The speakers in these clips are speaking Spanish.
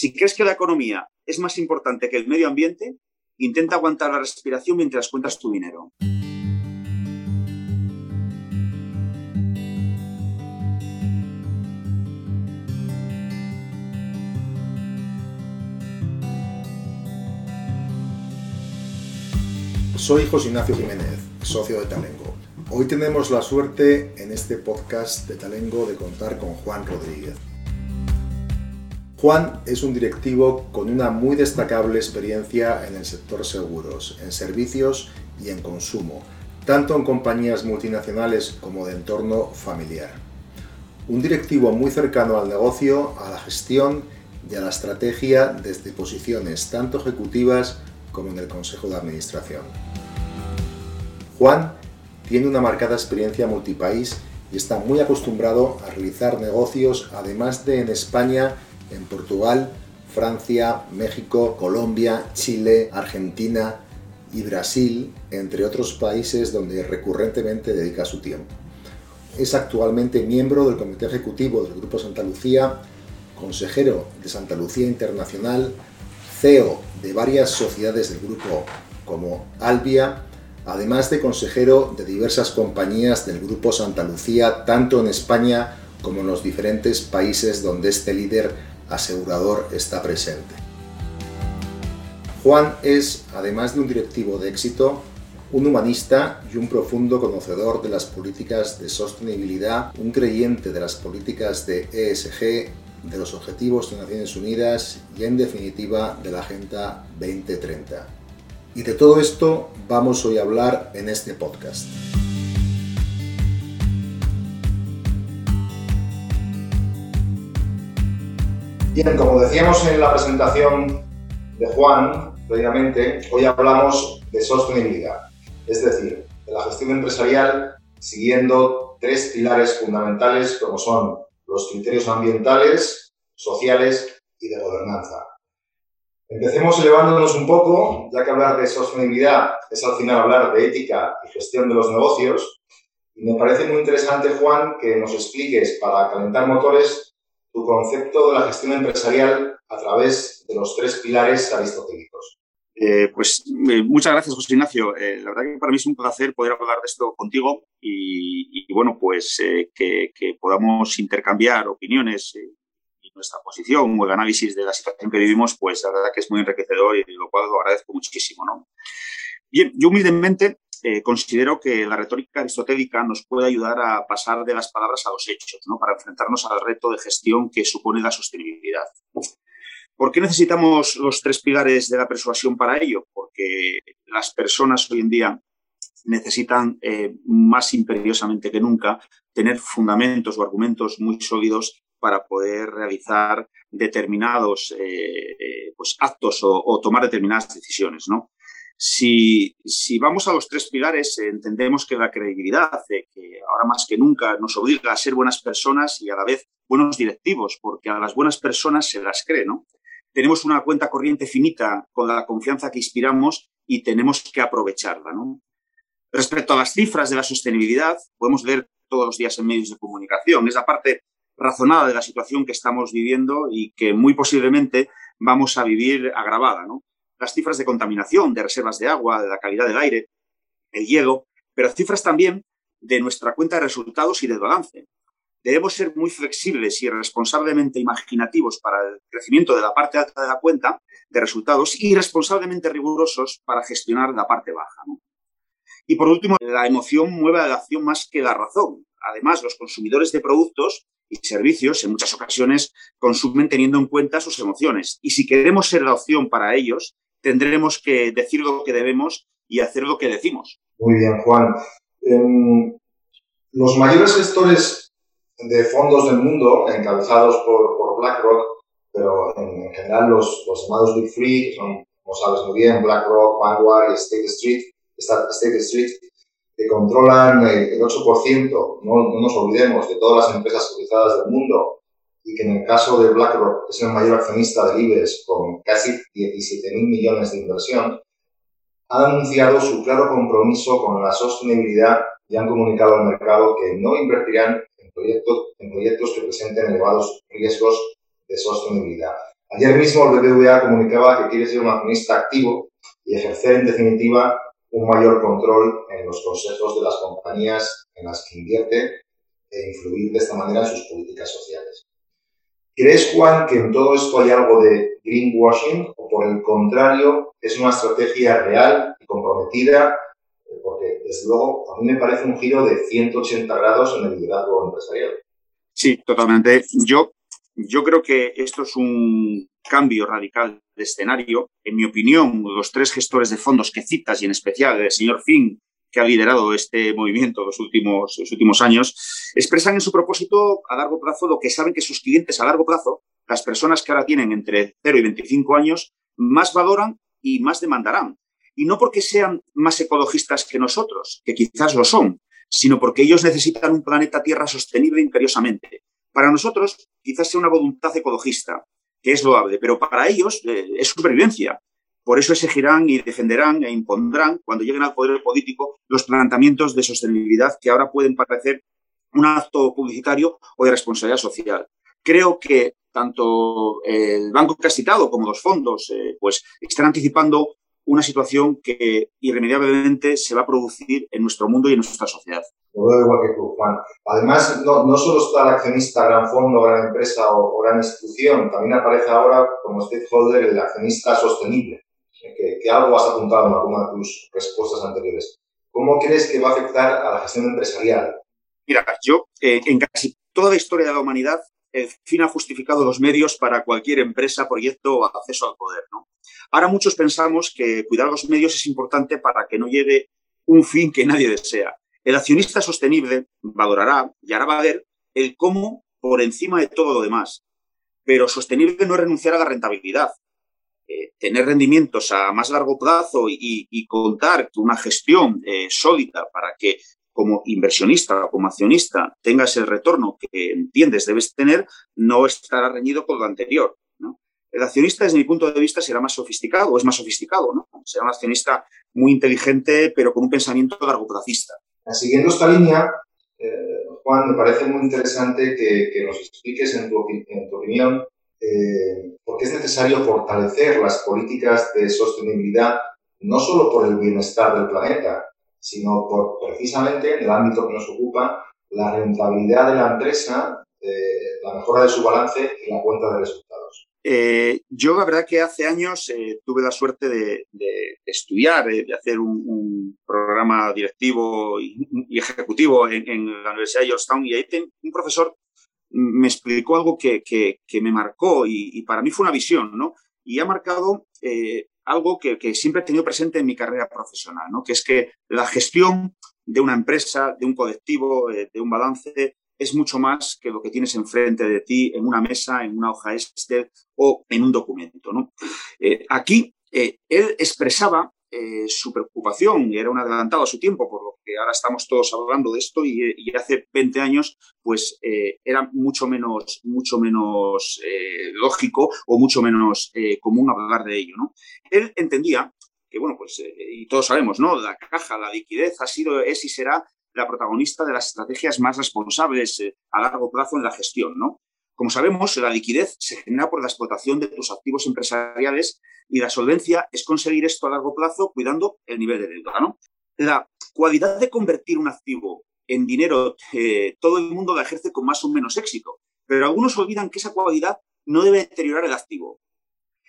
Si crees que la economía es más importante que el medio ambiente, intenta aguantar la respiración mientras cuentas tu dinero. Soy José Ignacio Jiménez, socio de Talengo. Hoy tenemos la suerte en este podcast de Talengo de contar con Juan Rodríguez. Juan es un directivo con una muy destacable experiencia en el sector seguros, en servicios y en consumo, tanto en compañías multinacionales como de entorno familiar. Un directivo muy cercano al negocio, a la gestión y a la estrategia desde posiciones tanto ejecutivas como en el Consejo de Administración. Juan tiene una marcada experiencia multipaís y está muy acostumbrado a realizar negocios, además de en España, en Portugal, Francia, México, Colombia, Chile, Argentina y Brasil, entre otros países donde recurrentemente dedica su tiempo. Es actualmente miembro del Comité Ejecutivo del Grupo Santa Lucía, consejero de Santa Lucía Internacional, CEO de varias sociedades del grupo como Albia, además de consejero de diversas compañías del Grupo Santa Lucía, tanto en España como en los diferentes países donde este líder asegurador está presente. Juan es, además de un directivo de éxito, un humanista y un profundo conocedor de las políticas de sostenibilidad, un creyente de las políticas de ESG, de los Objetivos de Naciones Unidas y en definitiva de la Agenda 2030. Y de todo esto vamos hoy a hablar en este podcast. Bien, como decíamos en la presentación de Juan previamente, hoy hablamos de sostenibilidad, es decir, de la gestión empresarial siguiendo tres pilares fundamentales como son los criterios ambientales, sociales y de gobernanza. Empecemos elevándonos un poco, ya que hablar de sostenibilidad es al final hablar de ética y gestión de los negocios. Y me parece muy interesante, Juan, que nos expliques para calentar motores tu concepto de la gestión empresarial a través de los tres pilares aristotélicos. Eh, pues eh, muchas gracias, José Ignacio. Eh, la verdad que para mí es un placer poder hablar de esto contigo y, bueno, pues que, podamos intercambiar opiniones nuestra posición o el análisis de la situación que vivimos, pues la verdad que es muy enriquecedor y lo cual lo agradezco muchísimo. ¿no? Bien, yo humildemente eh, considero que la retórica aristotélica nos puede ayudar a pasar de las palabras a los hechos, ¿no? para enfrentarnos al reto de gestión que supone la sostenibilidad. ¿Por qué necesitamos los tres pilares de la persuasión para ello? Porque las personas hoy en día necesitan eh, más imperiosamente que nunca tener fundamentos o argumentos muy sólidos para poder realizar determinados eh, pues, actos o, tomar determinadas decisiones. ¿no? Si, si, vamos a los tres pilares, entendemos que la credibilidad, que ahora más que nunca nos obliga a ser buenas personas y a la vez buenos directivos, porque a las buenas personas se las cree, ¿no? Tenemos una cuenta corriente finita con la confianza que inspiramos y tenemos que aprovecharla, ¿no? Respecto a las cifras de la sostenibilidad, podemos ver todos los días en medios de comunicación. Es la parte razonada de la situación que estamos viviendo y que muy posiblemente vamos a vivir agravada. ¿no? Las cifras de contaminación, de reservas de agua, de la calidad del aire, el hielo, pero cifras también de nuestra cuenta de resultados y de balance. Debemos ser muy flexibles y responsablemente imaginativos para el crecimiento de la parte alta de la cuenta de resultados y responsablemente rigurosos para gestionar la parte baja. Y por último, la emoción mueve a la acción más que la razón. Además, los consumidores de productos y servicios en muchas ocasiones consumen teniendo en cuenta sus emociones. Y si queremos ser la opción para ellos, tendremos que decir lo que debemos y hacer lo que decimos. Muy bien, Juan. Em, los mayores gestores de fondos del mundo, encabezados por, BlackRock, pero en, general los, llamados Big Three, que son, como sabes muy bien, BlackRock, Vanguard y State Street, State Street que controlan el, 8%, no, no, nos olvidemos, de todas las empresas cotizadas del mundo, y que en el caso de BlackRock es el mayor accionista del IBEX con casi 17.000 millones de inversión, han anunciado su claro compromiso con la sostenibilidad y han comunicado al mercado que no invertirán en proyectos, en proyectos que presenten elevados riesgos de sostenibilidad. Ayer mismo el BBVA comunicaba que quiere ser un accionista activo y ejercer en definitiva un mayor control en los consejos de las compañías en las que invierte e influir de esta manera en sus políticas sociales. ¿Crees, Juan, que en todo esto hay algo de greenwashing o por el contrario es una estrategia real y comprometida? Eh, porque, desde luego, a mí me parece un giro de 180 grados en el liderazgo empresarial. Sí, totalmente. Yo, yo creo que esto es un cambio radical de escenario. En mi opinión, los tres gestores de fondos que citas y en especial el señor Finn, que ha liderado este movimiento los últimos, los últimos años, expresan en su propósito a largo plazo lo que saben que sus clientes a largo plazo, las personas que ahora tienen entre 0 y 25 años, más valoran y más demandarán. Y no porque sean más ecologistas que nosotros, que quizás lo son, sino porque ellos necesitan un planeta Tierra sostenible imperiosamente. Para nosotros, quizás sea una voluntad ecologista, que es loable, pero para ellos eh, es supervivencia. Por eso exigirán y defenderán e impondrán, cuando lleguen al poder político, los planteamientos de sostenibilidad que ahora pueden parecer un acto publicitario o de responsabilidad social. Creo que tanto el banco que has citado como los fondos eh, pues, están anticipando una situación que irremediablemente se va a producir en nuestro mundo y en nuestra sociedad. Lo veo igual que tú, Juan. Además, no, no solo está el accionista, gran fondo, gran empresa o, gran institución, también aparece ahora como stakeholder el accionista sostenible, que, que algo has apuntado en alguna de tus respuestas anteriores. ¿Cómo crees que va a afectar a la gestión empresarial? Mira, yo eh, en casi toda la historia de la humanidad, el fin ha justificado los medios para cualquier empresa, proyecto o acceso al poder. ¿no? Ahora muchos pensamos que cuidar los medios es importante para que no llegue un fin que nadie desea. El accionista sostenible valorará y hará valer el cómo por encima de todo lo demás. Pero sostenible no es renunciar a la rentabilidad. Eh, tener rendimientos a más largo plazo y, contar con una gestión eh, sólida para que como inversionista o como accionista tengas el retorno que entiendes debes tener, no estará reñido con lo anterior. El accionista, desde mi punto de vista, será más sofisticado, o es más sofisticado, ¿no? Será un accionista muy inteligente, pero con un pensamiento largo plazista. Siguiendo esta línea, eh, Juan, me parece muy interesante que, nos expliques, en tu, opinión, eh, por qué es necesario fortalecer las políticas de sostenibilidad, no solo por el bienestar del planeta, sino por precisamente en el ámbito que nos ocupa, la rentabilidad de la empresa, eh, la mejora de su balance y la cuenta de resultados. Eh, yo la verdad que hace años tuve la suerte de, estudiar, de hacer un, programa directivo y, ejecutivo en, la Universidad de Georgetown y ahí un profesor me explicó algo que, me marcó y, para mí fue una visión, ¿no? Y ha marcado algo que, siempre he tenido presente en mi carrera profesional, ¿no? Que es que la gestión de una empresa, de un colectivo, de un balance, es mucho más que lo que tienes enfrente de ti en una mesa, en una hoja Excel o en un documento. ¿no? Eh, aquí eh, él expresaba eh, su preocupación era un adelantado a su tiempo, por lo que ahora estamos todos hablando de esto y, hace 20 años pues era mucho menos, mucho menos lógico o mucho menos común hablar de ello. ¿no? Él entendía que, bueno, pues, y todos sabemos, ¿no? La caja, la liquidez ha sido, es y será la protagonista de las estrategias más responsables eh, a largo plazo en la gestión, ¿no? Como sabemos, la liquidez se genera por la explotación de tus activos empresariales y la solvencia es conseguir esto a largo plazo cuidando el nivel de deuda, ¿no? La cualidad de convertir un activo en dinero, eh, todo el mundo la ejerce con más o menos éxito, pero algunos olvidan que esa cualidad no debe deteriorar el activo.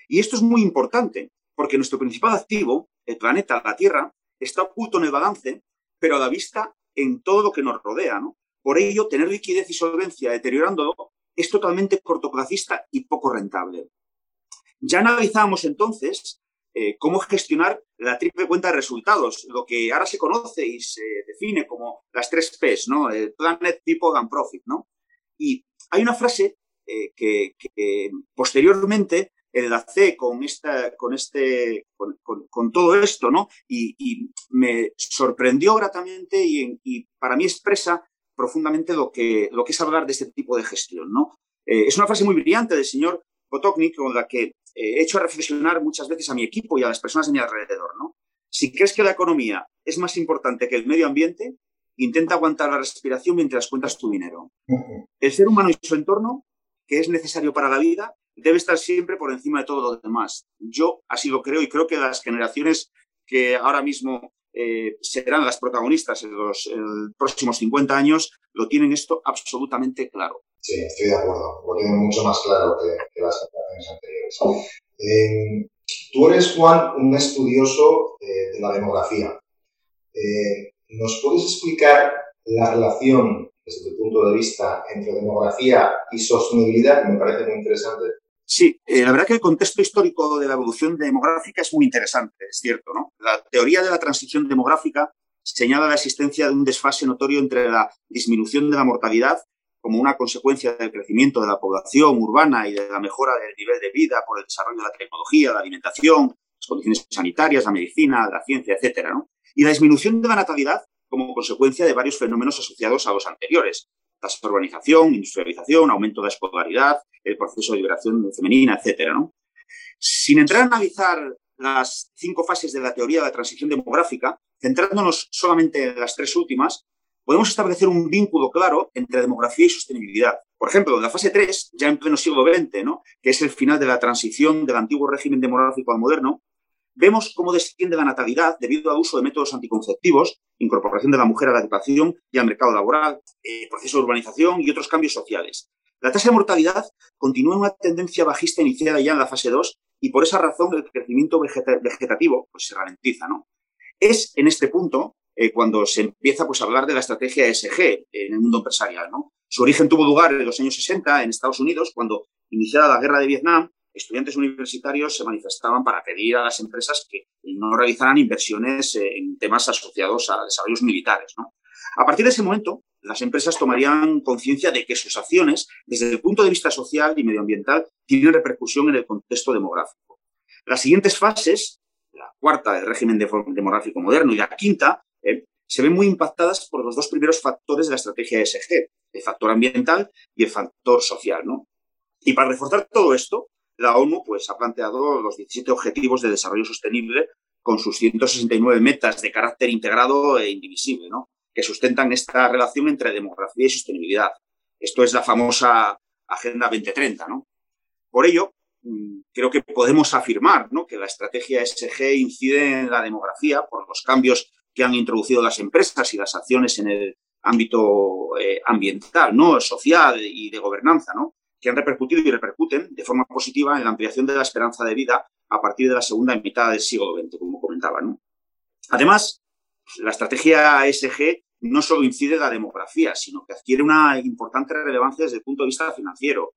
Y esto es muy importante, porque nuestro principal activo, el planeta, la Tierra, está oculto en el balance, pero a la vista en todo lo que nos rodea. ¿no? Por ello, tener liquidez y solvencia deteriorándolo es totalmente cortoplacista y poco rentable. Ya analizamos entonces eh, cómo gestionar la triple cuenta de resultados, lo que ahora se conoce y se define como las tres P's, ¿no? El Planet, People and Profit, ¿no? Y hay una frase eh, que, posteriormente enlacé con, esta, con, este, con, todo esto, ¿no? Y, me sorprendió gratamente y, para mí expresa profundamente lo que, lo que es hablar de este tipo de gestión, ¿no? Eh, es una frase muy brillante del señor Potoknik con la que he hecho reflexionar muchas veces a mi equipo y a las personas de mi alrededor, ¿no? Si crees que la economía es más importante que el medio ambiente, intenta aguantar la respiración mientras cuentas tu dinero. El ser humano y su entorno, que es necesario para la vida, debe estar siempre por encima de todo lo demás. Yo así lo creo y creo que las generaciones que ahora mismo eh, serán las protagonistas en los, próximos 50 años lo tienen esto absolutamente claro. Sí, estoy de acuerdo. Lo tienen mucho más claro que, las generaciones anteriores. Eh, tú eres, Juan, un estudioso eh, de la demografía. ¿Nos puedes explicar la relación desde tu punto de vista entre demografía y sostenibilidad? Me parece muy interesante. Sí, eh, la verdad que el contexto histórico de la evolución demográfica es muy interesante, es cierto, ¿no? La teoría de la transición demográfica señala la existencia de un desfase notorio entre la disminución de la mortalidad como una consecuencia del crecimiento de la población urbana y de la mejora del nivel de vida por el desarrollo de la tecnología, la alimentación, las condiciones sanitarias, la medicina, la ciencia, etcétera, ¿no? Y la disminución de la natalidad como consecuencia de varios fenómenos asociados a los anteriores, tasa de urbanización, industrialización, aumento de la escolaridad, el proceso de liberación femenina, etcétera, ¿no? Sin entrar a analizar las cinco fases de la teoría de la transición demográfica, centrándonos solamente en las tres últimas, podemos establecer un vínculo claro entre demografía y sostenibilidad. Por ejemplo, en la fase 3, ya en pleno siglo XX, ¿no? que es el final de la transición del antiguo régimen demográfico al moderno, vemos cómo desciende la natalidad debido al uso de métodos anticonceptivos, incorporación de la mujer a la educación y al mercado laboral, eh, proceso de urbanización y otros cambios sociales. La tasa de mortalidad continúa en una tendencia bajista iniciada ya en la fase 2 y por esa razón el crecimiento vegetativo pues, se ralentiza. ¿no? Es en este punto eh, cuando se empieza pues, a hablar de la estrategia ESG en el mundo empresarial. ¿no? Su origen tuvo lugar en los años 60 en Estados Unidos, cuando, iniciada la guerra de Vietnam, estudiantes universitarios se manifestaban para pedir a las empresas que no realizaran inversiones en temas asociados a desarrollos militares. A partir de ese momento, las empresas tomarían conciencia de que sus acciones, desde el punto de vista social y medioambiental, tienen repercusión en el contexto demográfico. Las siguientes fases, la cuarta del régimen demográfico moderno y la quinta, eh, se ven muy impactadas por los dos primeros factores de la estrategia ESG, el factor ambiental y el factor social. Y para reforzar todo esto, la ONU pues, ha planteado los 17 Objetivos de Desarrollo Sostenible con sus 169 metas de carácter integrado e indivisible, ¿no? que sustentan esta relación entre demografía y sostenibilidad. Esto es la famosa Agenda 2030. ¿no? Por ello, mm, creo que podemos afirmar ¿no? que la estrategia SG incide en la demografía por los cambios que han introducido las empresas y las acciones en el ámbito eh, ambiental, ¿no? social y de gobernanza, ¿no? Que han repercutido y repercuten de forma positiva en la ampliación de la esperanza de vida a partir de la segunda mitad del siglo XX, como comentaba. ¿no? Además, la estrategia ESG no solo incide en la demografía, sino que adquiere una importante relevancia desde el punto de vista financiero.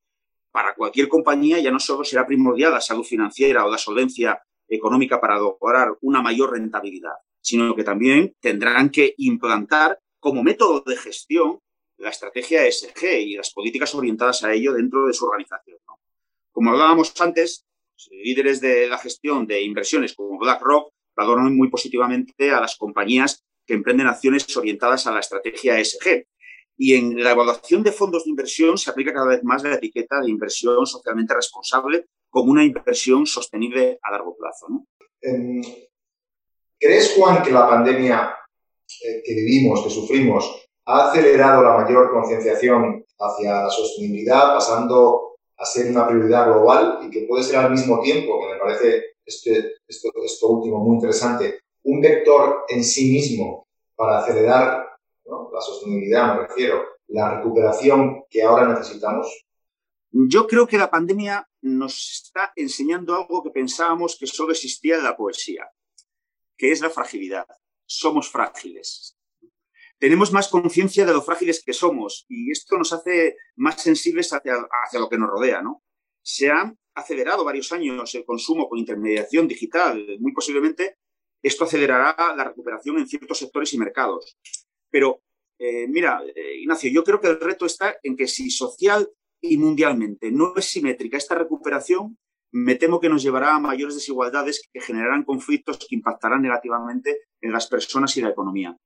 Para cualquier compañía ya no solo será primordial la salud financiera o la solvencia económica para lograr una mayor rentabilidad, sino que también tendrán que implantar como método de gestión la estrategia ESG y las políticas orientadas a ello dentro de su organización. Como hablábamos antes, líderes de la gestión de inversiones como BlackRock valoran muy positivamente a las compañías que emprenden acciones orientadas a la estrategia ESG. Y en la evaluación de fondos de inversión se aplica cada vez más la etiqueta de inversión socialmente responsable como una inversión sostenible a largo plazo. Em, ¿Crees, Juan, que la pandemia eh, que vivimos, que sufrimos, ha acelerado la mayor concienciación hacia la sostenibilidad, pasando a ser una prioridad global y que puede ser al mismo tiempo, que me parece este, esto, esto último muy interesante, un vector en sí mismo para acelerar la sostenibilidad, me refiero, la recuperación que ahora necesitamos? Yo creo que la pandemia nos está enseñando algo que pensábamos que solo existía en la poesía, que es la fragilidad. Somos frágiles tenemos más conciencia de lo frágiles que somos y esto nos hace más sensibles hacia, lo que nos rodea. ¿no? Se ha acelerado varios años el consumo con intermediación digital. Muy posiblemente esto acelerará la recuperación en ciertos sectores y mercados. Pero, eh, mira, eh, Ignacio, yo creo que el reto está en que si social y mundialmente no es simétrica esta recuperación, me temo que nos llevará a mayores desigualdades que generarán conflictos que impactarán negativamente en las personas y la economía.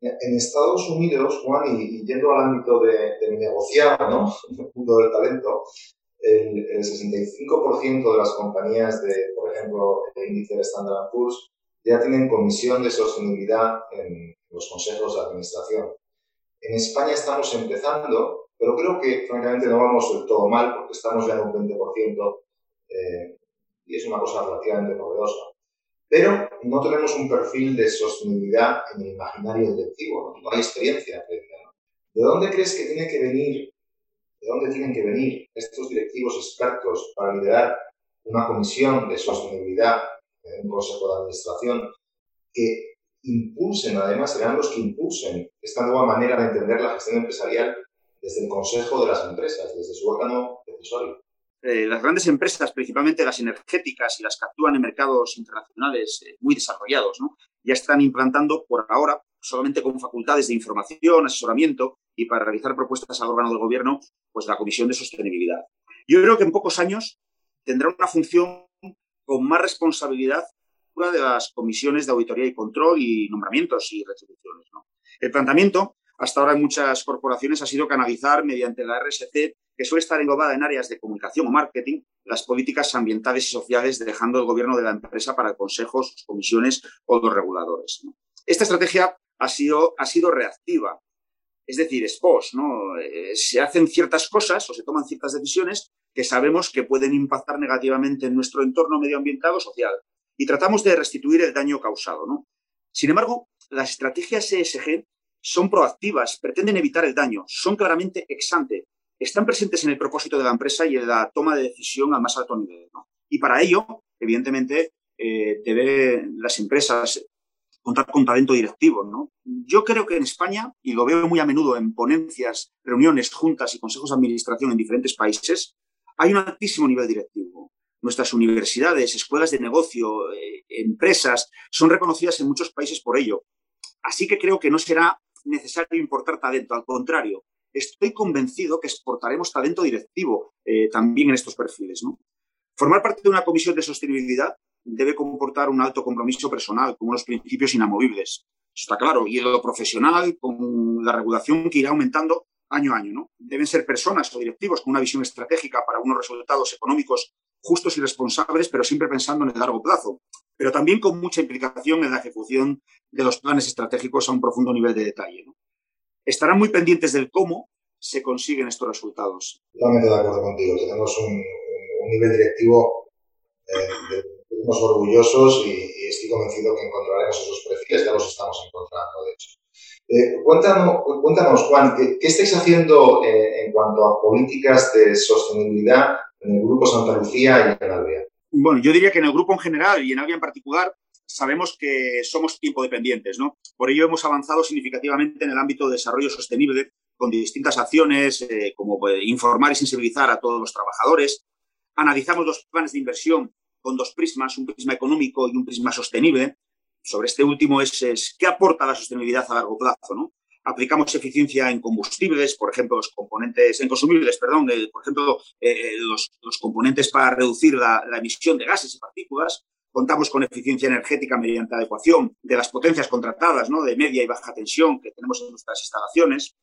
En Estados Unidos, Juan, y, yendo al ámbito de, de mi negociado, ¿no? el mundo del talento, el, el 65% de las compañías de, por ejemplo, el índice de Standard Poor's ya tienen comisión de sostenibilidad en los consejos de administración. En España estamos empezando, pero creo que francamente no vamos del todo mal porque estamos ya en un 20% eh, y es una cosa relativamente novedosa. Pero no tenemos un perfil de sostenibilidad en el imaginario directivo, no, hay experiencia ¿De dónde crees que tiene que venir, de dónde tienen que venir estos directivos expertos para liderar una comisión de sostenibilidad en un consejo de administración que impulsen, además serán los que impulsen esta nueva manera de entender la gestión empresarial desde el consejo de las empresas, desde su órgano decisorio? Eh, las grandes empresas, principalmente las energéticas y las que actúan en mercados internacionales eh, muy desarrollados, ya están implantando por ahora, solamente con facultades de información, asesoramiento y para realizar propuestas al órgano del gobierno, pues la Comisión de Sostenibilidad. Yo creo que en pocos años tendrá una función con más responsabilidad de las comisiones de auditoría y control y nombramientos y retribuciones. El planteamiento hasta ahora en muchas corporaciones ha sido canalizar mediante la RSC, que suele estar englobada en áreas de comunicación o marketing, las políticas ambientales y sociales, dejando el gobierno de la empresa para consejos, comisiones o los reguladores. Esta estrategia ha sido, ha sido reactiva, es decir, es post. Eh, se hacen ciertas cosas o se toman ciertas decisiones que sabemos que pueden impactar negativamente en nuestro entorno medioambiental o social y tratamos de restituir el daño causado. Sin embargo, las estrategias ESG son proactivas, pretenden evitar el daño, son claramente ex ante, están presentes en el propósito de la empresa y en la toma de decisión al más alto nivel. Y para ello, evidentemente, eh, deben las empresas contar con talento directivo. ¿no? Yo creo que en España, y lo veo muy a menudo en ponencias, reuniones, juntas y consejos de administración en diferentes países, hay un altísimo nivel directivo. Nuestras universidades, escuelas de negocio, eh, empresas, son reconocidas en muchos países por ello. Así que creo que no será necesario importar talento, al contrario, estoy convencido que exportaremos talento directivo eh, también en estos perfiles. Formar parte de una comisión de sostenibilidad debe comportar un alto compromiso personal con unos principios inamovibles. Eso está claro. Y lo profesional, con la regulación que irá aumentando año a año. ¿no? Deben ser personas o directivos con una visión estratégica para unos resultados económicos justos y responsables, pero siempre pensando en el largo plazo. Pero también con mucha implicación en la ejecución de los planes estratégicos a un profundo nivel de detalle. Estarán muy pendientes del cómo se consiguen estos resultados. Totalmente de acuerdo contigo. Tenemos un, nivel directivo eh, de orgullosos y, y, estoy convencido que encontraremos esos perfiles, ya los estamos encontrando, de hecho. Eh, cuéntanos, cuéntanos, Juan, ¿qué, estáis haciendo eh, en cuanto a políticas de sostenibilidad en el Grupo Santa Lucía y en Albia? Bueno, yo diría que en el grupo en general y en Albia en particular sabemos que somos tiempo dependientes, ¿no? Por ello hemos avanzado significativamente en el ámbito de desarrollo sostenible con distintas acciones eh, como informar y sensibilizar a todos los trabajadores. Analizamos los planes de inversión con dos prismas, un prisma económico y un prisma sostenible, sobre este último es, qué aporta la sostenibilidad a largo plazo, ¿no? Aplicamos eficiencia en combustibles, por ejemplo, los componentes, en consumibles, perdón, por ejemplo, eh, los, componentes para reducir la, emisión de gases y partículas. Contamos con eficiencia energética mediante adecuación de las potencias contratadas, ¿no? De media y baja tensión que tenemos en nuestras instalaciones.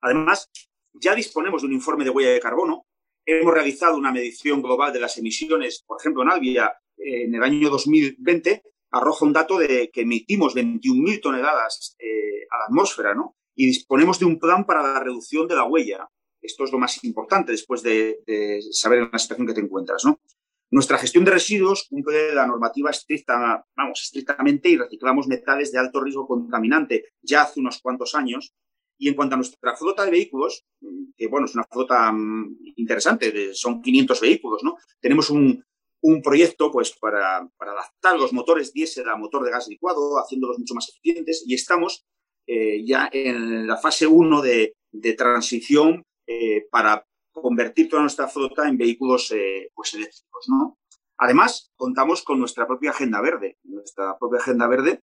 Además, ya disponemos de un informe de huella de carbono. Hemos realizado una medición global de las emisiones, por ejemplo, en Albia, en el año 2020 arroja un dato de que emitimos 21.000 toneladas eh, a la atmósfera, ¿no? Y disponemos de un plan para la reducción de la huella. Esto es lo más importante después de, saber en la situación que te encuentras, ¿no? Nuestra gestión de residuos cumple la normativa estricta, vamos, estrictamente y reciclamos metales de alto riesgo contaminante ya hace unos cuantos años. Y en cuanto a nuestra flota de vehículos, que bueno, es una flota mm, interesante, son 500 vehículos, ¿no? Tenemos un, proyecto pues, para, adaptar los motores diésel a motor de gas licuado, haciéndolos mucho más eficientes y estamos eh, ya en la fase 1 de, transición eh, para convertir toda nuestra flota en vehículos eh, pues, eléctricos. ¿no? Además, contamos con nuestra propia agenda verde, nuestra propia agenda verde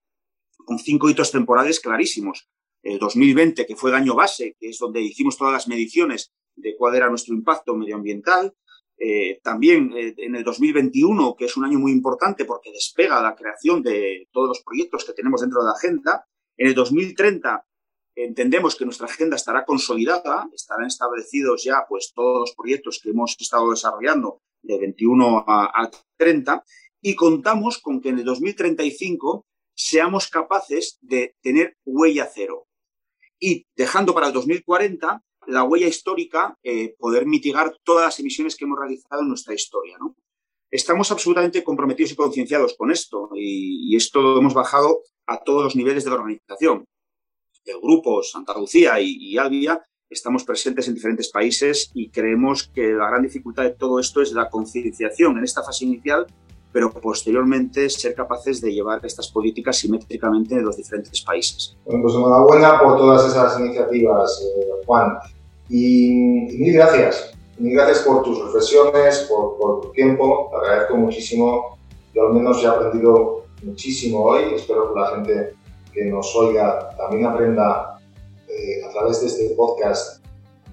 con cinco hitos temporales clarísimos. El 2020, que fue el año base, que es donde hicimos todas las mediciones de cuál era nuestro impacto medioambiental. Eh, también eh, en el 2021, que es un año muy importante porque despega la creación de todos los proyectos que tenemos dentro de la agenda. En el 2030 entendemos que nuestra agenda estará consolidada, estarán establecidos ya pues todos los proyectos que hemos estado desarrollando de 21 a, 30 y contamos con que en el 2035 seamos capaces de tener huella cero. Y dejando para el 2040 la huella histórica, eh, poder mitigar todas las emisiones que hemos realizado en nuestra historia. Estamos absolutamente comprometidos y concienciados con esto y, esto lo hemos bajado a todos los niveles de la organización. El grupo Santa Lucía y, y Albia estamos presentes en diferentes países y creemos que la gran dificultad de todo esto es la concienciación en esta fase inicial, pero posteriormente ser capaces de llevar estas políticas simétricamente en los diferentes países. Bueno, pues enhorabuena por todas esas iniciativas, eh, Juan. Y, y mil gracias Mil gracias por tus reflexiones, por, tu tiempo, te agradezco muchísimo. Yo al menos he aprendido muchísimo hoy, espero que la gente que nos oiga también aprenda eh, a través de este podcast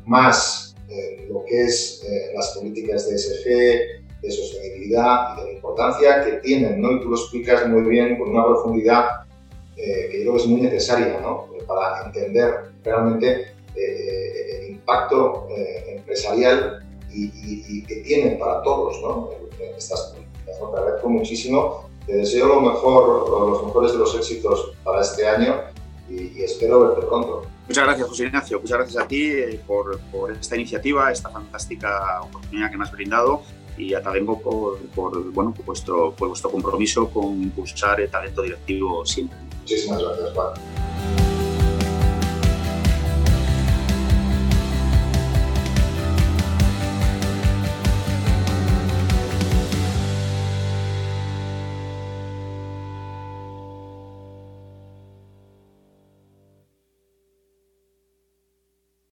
más eh, lo que es eh, las políticas de SG, de sostenibilidad y de la importancia que tienen, ¿no? Y tú lo explicas muy bien con una profundidad que yo creo que es muy necesaria, ¿no? Para entender realmente el impacto empresarial y, que tienen para todos ¿no? estas políticas. Te agradezco muchísimo, te deseo lo mejor, los mejores de los éxitos para este año y, espero verte pronto. Muchas gracias, José Ignacio. Muchas gracias a ti eh, por, por, esta iniciativa, esta fantástica oportunidad que me has brindado y a Talengo por, por, bueno, por, vuestro, por vuestro compromiso con impulsar el talento directivo siempre. Muchísimas gracias, Juan.